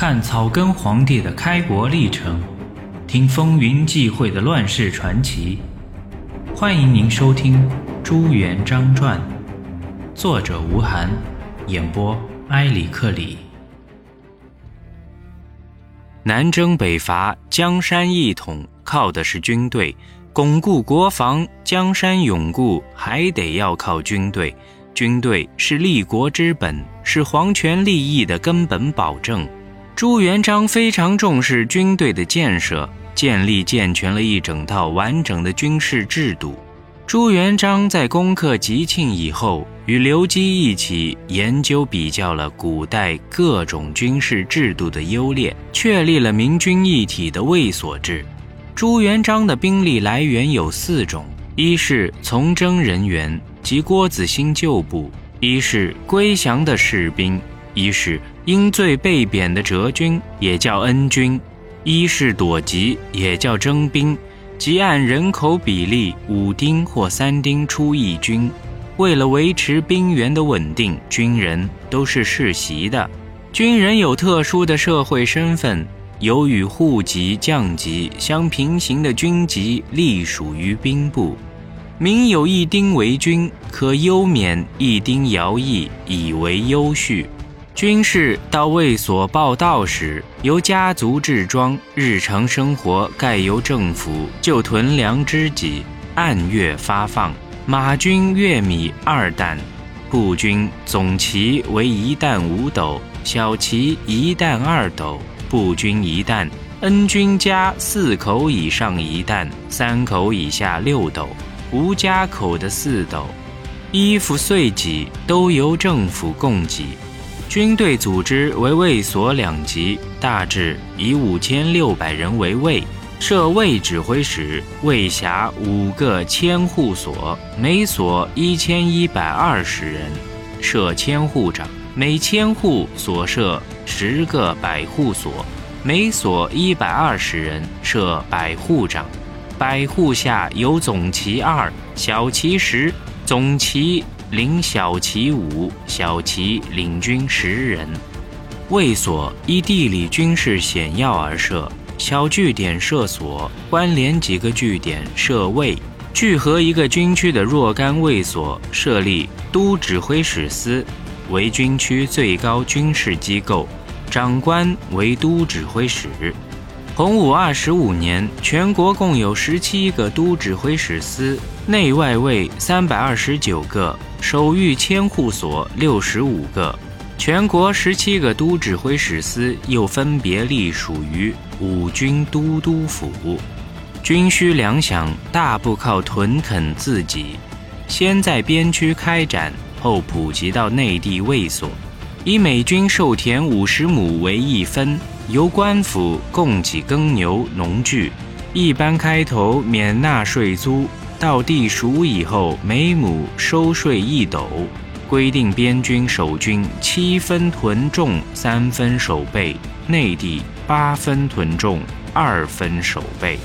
看草根皇帝的开国历程，听风云际会的乱世传奇。欢迎您收听《朱元璋传》，作者吴晗，演播埃里克里。南征北伐，江山一统，靠的是军队；巩固国防，江山永固，还得要靠军队。军队是立国之本，是皇权利益的根本保证。朱元璋非常重视军队的建设，建立健全了一整套完整的军事制度。朱元璋在攻克吉庆以后，与刘基一起研究比较了古代各种军事制度的优劣，确立了明军一体的卫所制。朱元璋的兵力来源有四种：一是从征人员。即郭子兴旧部，一是归降的士兵，一是因罪被贬的折军，也叫恩军；一是躲籍，也叫征兵，即按人口比例五丁或三丁出一军。为了维持兵源的稳定，军人都是世袭的。军人有特殊的社会身份，有与户籍、将级相平行的军籍，隶属于兵部。民有一丁为军，可优免一丁徭役，以为优序。军士到卫所报到时，由家族置装；日常生活盖由政府就屯粮之己，按月发放。马军月米二担，步军总旗为一担五斗，小旗一担二斗，步军一担。恩军家四口以上一担，三口以下六斗。无家口的四斗，衣服岁给都由政府供给。军队组织为卫所两级，大致以五千六百人为卫，设卫指挥使，卫辖五个千户所，每所一千一百二十人，设千户长，每千户所设十个百户所，每所一百二十人，设百户长。百户下有总旗二，小旗十，总旗领小旗五，小旗领军十人。卫所依地理军事险要而设，小据点设所，关联几个据点设卫。聚合一个军区的若干卫所，设立都指挥使司，为军区最高军事机构，长官为都指挥使。洪武二十五年，全国共有十七个都指挥使司，内外卫三百二十九个，守御千户所六十五个。全国十七个都指挥使司又分别隶属于五军都督府。军需粮饷大部靠屯垦自给，先在边区开展，后普及到内地卫所，以每军授田五十亩为一分。由官府供给耕牛农具，一般开头免纳税租，到地熟以后每亩收税一斗。规定边军守军七分屯种，三分守备；内地八分屯种，二分守备。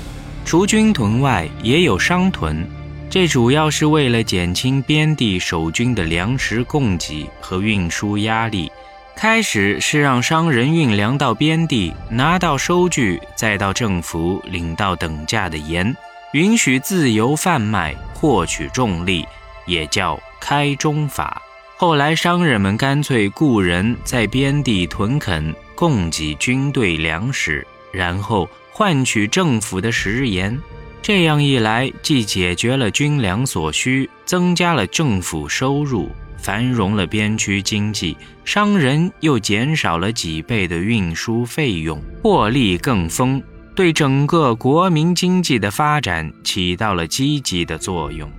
除军屯外，也有商屯，这主要是为了减轻边地守军的粮食供给和运输压力。开始是让商人运粮到边地，拿到收据，再到政府领到等价的盐，允许自由贩卖，获取重利，也叫开中法。后来商人们干脆雇人在边地屯垦，供给军队粮食，然后换取政府的食盐。这样一来，既解决了军粮所需，增加了政府收入。繁荣了边区经济，商人又减少了几倍的运输费用，获利更丰，对整个国民经济的发展起到了积极的作用。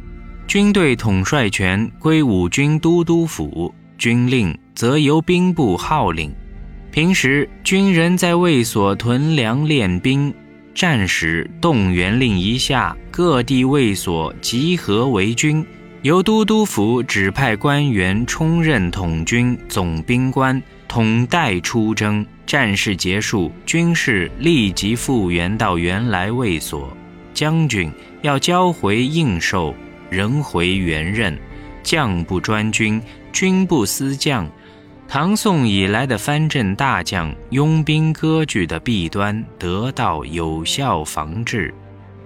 军队统帅权归五军都督府，军令则由兵部号令。平时军人在卫所屯粮练兵，战时动员令一下，各地卫所集合为军。由都督府指派官员充任统军总兵官，统带出征。战事结束，军士立即复员到原来卫所。将军要交回应授，仍回原任。将不专军，军不思将。唐宋以来的藩镇大将拥兵割据的弊端得到有效防治。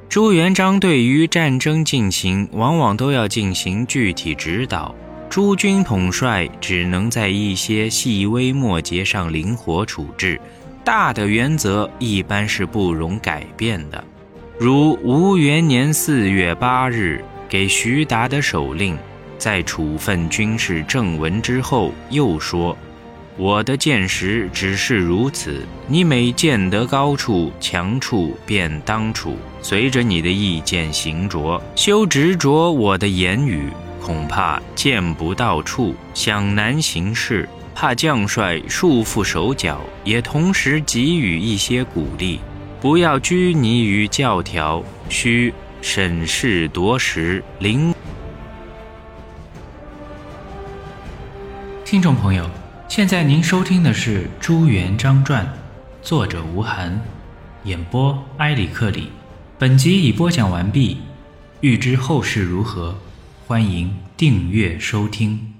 朱元璋对于战争进行，往往都要进行具体指导。诸军统帅只能在一些细微末节上灵活处置，大的原则一般是不容改变的。如吴元年四月八日给徐达的手令，在处分军事正文之后，又说。我的见识只是如此，你每见得高处、强处，便当处，随着你的意见行着，休执着我的言语。恐怕见不到处，想难行事，怕将帅束缚手脚，也同时给予一些鼓励，不要拘泥于教条，需审事夺时，灵。听众朋友。现在您收听的是《朱元璋传》，作者吴晗，演播埃里克里。本集已播讲完毕。欲知后事如何，欢迎订阅收听。